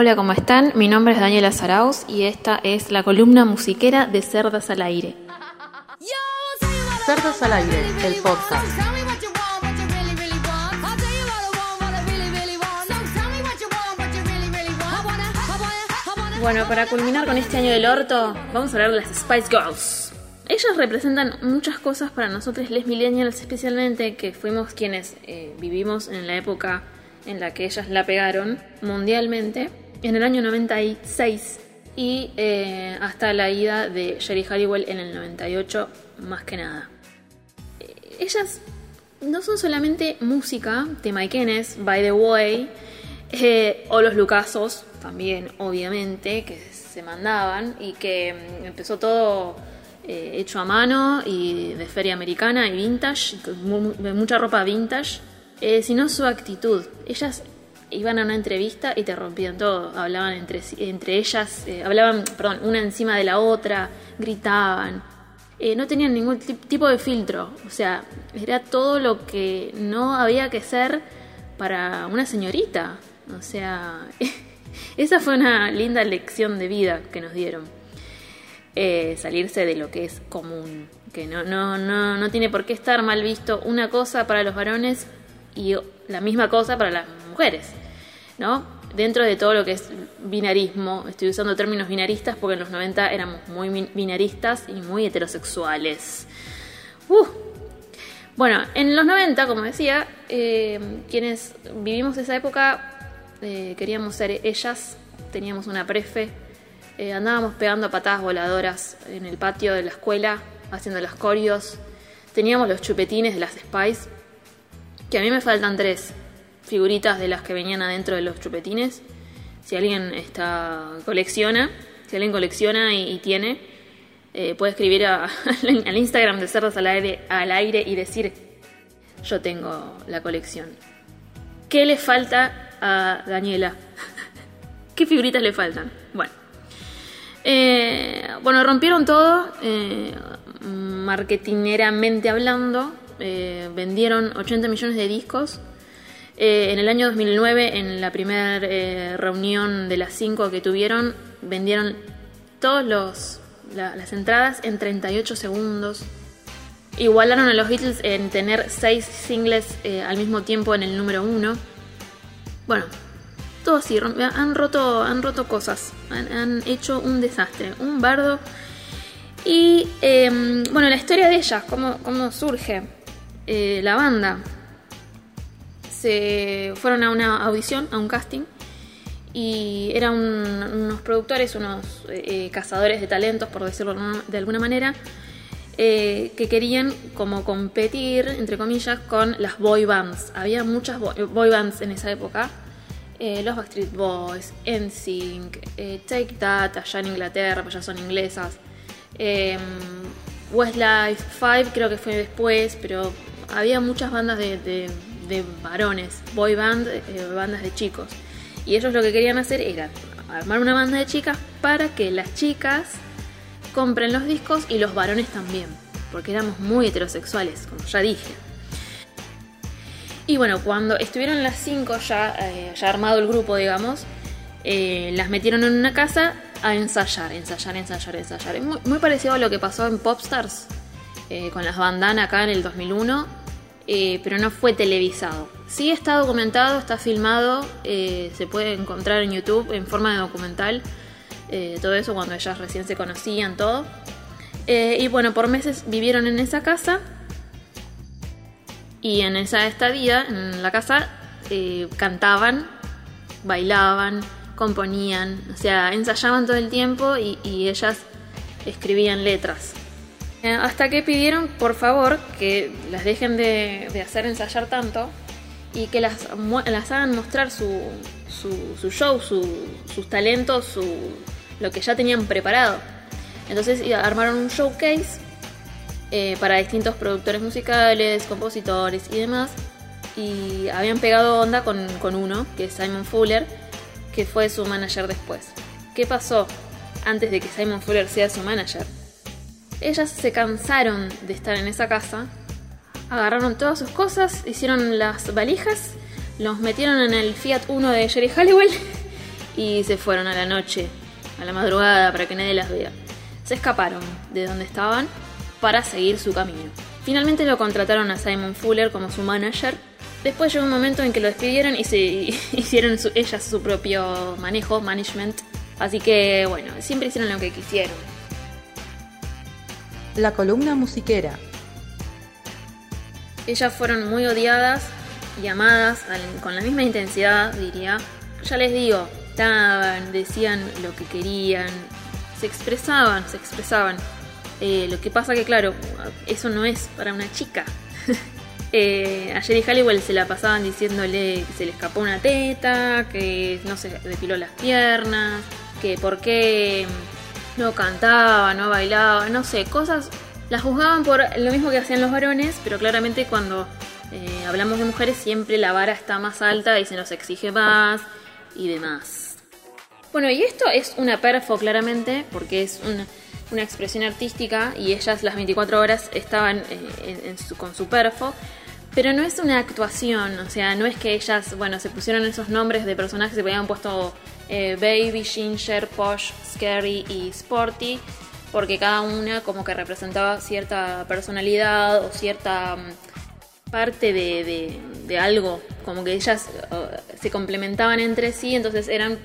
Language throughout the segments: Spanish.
Hola, ¿cómo están? Mi nombre es Daniela Saraus y esta es la columna musiquera de Cerdas al Aire. Cerdas al Aire, el podcast. Bueno, para culminar con este año del orto, vamos a hablar de las Spice Girls. Ellas representan muchas cosas para nosotros, les millennials especialmente, que fuimos quienes eh, vivimos en la época en la que ellas la pegaron mundialmente, en el año 96 y eh, hasta la ida de Jerry Halliwell en el 98, más que nada. Eh, ellas no son solamente música, tema Kenes, By the Way, eh, o los Lucasos, también, obviamente, que se mandaban y que mm, empezó todo hecho a mano y de feria americana y vintage, mucha ropa vintage eh, sino su actitud. Ellas iban a una entrevista y te rompían todo, hablaban entre, entre ellas, eh, hablaban, perdón, una encima de la otra, gritaban, eh, no tenían ningún tipo de filtro, o sea, era todo lo que no había que ser para una señorita, o sea, esa fue una linda lección de vida que nos dieron. salirse de lo que es común, que no, no, no, no tiene por qué estar mal visto una cosa para los varones y la misma cosa para las mujeres, ¿no? Dentro de todo lo que es binarismo, estoy usando términos binaristas porque en los 90 éramos muy binaristas y muy heterosexuales. Uh. Bueno, en los 90, como decía, eh, quienes vivimos esa época eh, queríamos ser ellas, teníamos una prefe, eh, andábamos pegando patadas voladoras en el patio de la escuela, haciendo las corios, teníamos los chupetines de las Spice, que a mí me faltan tres figuritas de las que venían adentro de los chupetines. Si alguien está, colecciona, si alguien colecciona y, tiene, eh, puede escribir al Instagram de Cerdos al aire, al aire y decir, yo tengo la colección. ¿Qué le falta a Daniela? ¿Qué figuritas le faltan? Bueno. Eh, bueno, rompieron todo, eh, marketineramente hablando, eh, vendieron 80 millones de discos. Eh, en el año 2009, en la primera eh, reunión de las 5 que tuvieron, vendieron todas las entradas en 38 segundos. Igualaron a los Beatles en tener 6 singles al mismo tiempo en el número 1. Bueno, todo así, han roto, han roto cosas, han, hecho un desastre, un bardo. Y em, bueno, la historia de ellas, cómo, cómo surge. Eh, la banda se fueron a una audición, a un casting, y eran unos productores, unos eh, eh, cazadores de talentos, por decirlo de alguna manera, que querían como competir, entre comillas, con las boy bands. Había muchas boy, bands en esa época. los Backstreet Boys, NSYNC, Take That, allá en Inglaterra, pues ya son inglesas. Westlife 5 creo que fue después, pero había muchas bandas de, varones, boy band, eh, bandas de chicos. Y ellos lo que querían hacer era armar una banda de chicas para que las chicas compren los discos y los varones también, porque éramos muy heterosexuales, como ya dije. Y bueno, cuando estuvieron las cinco ya, eh, ya armado el grupo, digamos, eh, las metieron en una casa a ensayar, ensayar, ensayar, ensayar. Es muy, muy parecido a lo que pasó en Popstars, con las bandanas acá en el 2001 eh, pero no fue televisado. Sí está documentado, está filmado, eh, se puede encontrar en YouTube en forma de documental, eh, todo eso cuando ellas recién se conocían, todo. y bueno, por meses vivieron en esa casa y en esa estadía, en la casa, cantaban, bailaban, componían, o sea, ensayaban todo el tiempo y ellas escribían letras. Eh, hasta que pidieron, por favor, que las dejen de, hacer ensayar tanto y que las, hagan mostrar su, show, sus talentos, lo que ya tenían preparado. Entonces armaron un showcase eh, para distintos productores musicales, compositores y demás. Y habían pegado onda con, con uno, que es Simon Fuller, que fue su manager después. ¿Qué pasó antes de que Simon Fuller sea su manager? Ellas se cansaron de estar en esa casa, agarraron todas sus cosas, hicieron las valijas, los metieron en el Fiat 1 de Jerry Halliwell y se fueron a la noche, a la madrugada, para que nadie las vea. Se escaparon de donde estaban para seguir su camino. Finalmente lo contrataron a Simon Fuller como su manager. Después llegó un momento en que lo despidieron y se hicieron ellas su propio manejo, management. Así que bueno, siempre hicieron lo que quisieron. La columna musiquera. Ellas fueron muy odiadas y amadas con la misma intensidad, diría. Ya les digo, estaban, decían lo que querían, se expresaban, se expresaban. Eh, lo que pasa que, claro, eso no es para una chica. eh, a Jerry Halliwell se la pasaban diciéndole que se le escapó una teta, que no se depiló las piernas, que por qué no cantaba, no bailaba, no sé, cosas. Las juzgaban por lo mismo que hacían los varones, pero claramente cuando eh, hablamos de mujeres siempre la vara está más alta y se nos exige más y demás. Bueno, y esto es una perfo claramente, porque es una una expresión artística y ellas las 24 horas estaban eh, con su perfo. Pero no es una actuación, o sea, no es que ellas, bueno, se pusieron esos nombres de personajes, se habían puesto eh, Baby, Ginger, Posh, Scary y Sporty, porque cada una como que representaba cierta personalidad o cierta mm, parte de, de, algo, como que ellas se complementaban entre sí, entonces eran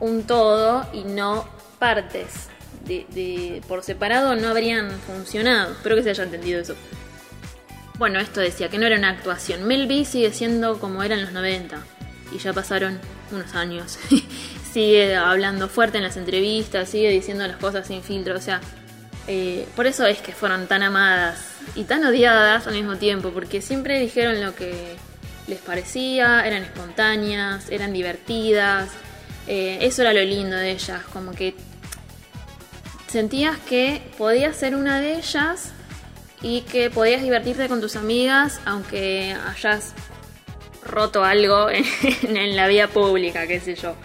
un todo y no partes de, por separado no habrían funcionado. Espero que se haya entendido eso. Bueno, esto decía que no era una actuación. Mel sigue siendo como era en los 90 y ya pasaron unos años. sigue hablando fuerte en las entrevistas, sigue diciendo las cosas sin filtro. O sea, eh, por eso es que fueron tan amadas y tan odiadas al mismo tiempo, porque siempre dijeron lo que les parecía, eran espontáneas, eran divertidas. Eh, eso era lo lindo de ellas, como que sentías que podías ser una de ellas y que podías divertirte con tus amigas aunque hayas roto algo en, la vida pública, qué sé yo.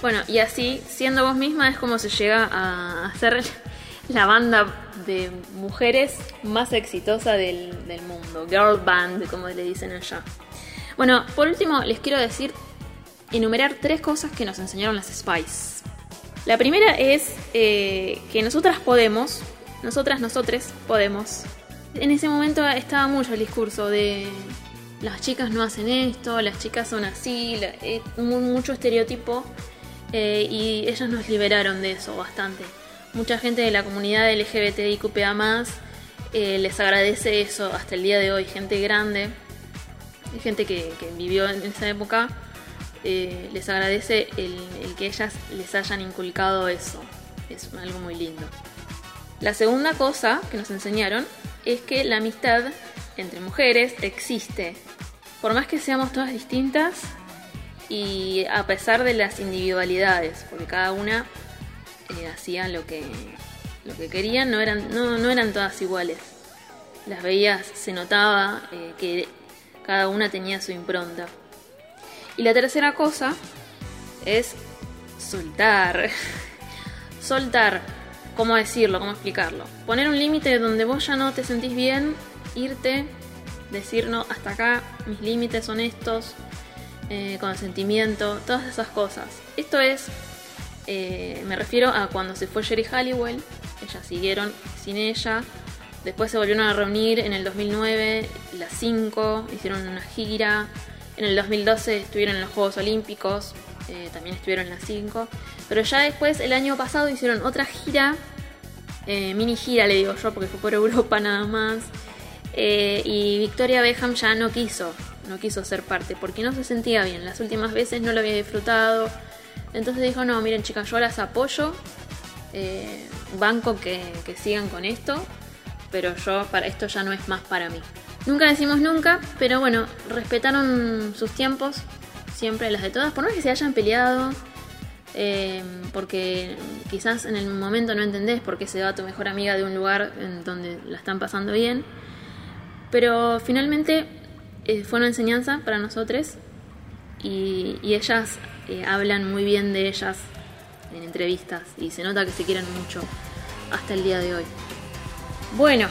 Bueno, y así, siendo vos misma, es como se llega a hacer la banda de mujeres más exitosa del, del mundo. Girl band, como le dicen allá. Bueno, por último, les quiero decir, enumerar tres cosas que nos enseñaron las Spice. La primera es eh, que nosotras podemos, nosotras, nosotres podemos. En ese momento estaba mucho el discurso de las chicas no hacen esto, las chicas son así, eh, mucho estereotipo eh, y ellas nos liberaron de eso bastante. Mucha gente de la comunidad LGBTIQPA les agradece eso hasta el día de hoy, gente grande, gente que vivió en esa época eh, les agradece el, que ellas les hayan inculcado eso. Es algo muy lindo. La segunda cosa que nos enseñaron es que la amistad entre mujeres existe. Por más que seamos todas distintas y a pesar de las individualidades, porque cada una eh, hacía lo que, lo que querían, no eran, no, eran todas iguales. Las veías, se notaba eh, que cada una tenía su impronta. Y la tercera cosa es soltar. soltar. ¿Cómo decirlo? ¿Cómo explicarlo? Poner un límite donde vos ya no te sentís bien, irte, decir no, hasta acá, mis límites son estos, eh, consentimiento, todas esas cosas. Esto es, eh, me refiero a cuando se fue Jerry Halliwell, ellas siguieron sin ella, después se volvieron a reunir en el 2009, las cinco, hicieron una gira, en el 2012 estuvieron en los Juegos Olímpicos, eh, también estuvieron en las 5. Pero ya después, el año pasado, hicieron otra gira, eh, mini gira le digo yo, porque fue por Europa nada más. Eh, y Victoria Beckham ya no quiso, no quiso ser parte, porque no se sentía bien. Las últimas veces no lo había disfrutado. Entonces dijo, no, miren chicas, yo las apoyo, banco que, sigan con esto, pero yo para esto ya no es más para mí. Nunca decimos nunca, pero bueno, respetaron sus tiempos, siempre las de todas, por no que se hayan peleado, eh, porque quizás en el momento no entendés por qué se va tu mejor amiga de un lugar donde la están pasando bien, pero finalmente eh, fue una enseñanza para nosotros y, ellas eh, hablan muy bien de ellas en entrevistas y se nota que se quieren mucho hasta el día de hoy. Bueno,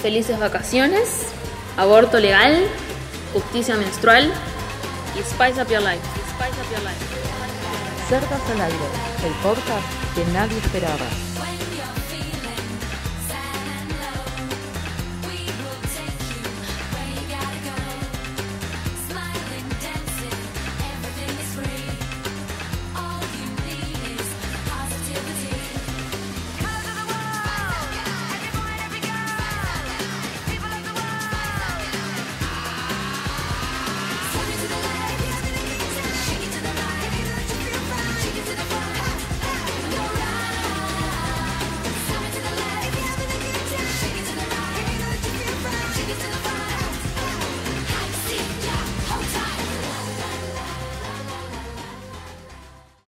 felices vacaciones aborto legal, justicia menstrual y Spice Up Your Life. Spice up Cerdas al aire, el podcast que nadie esperaba.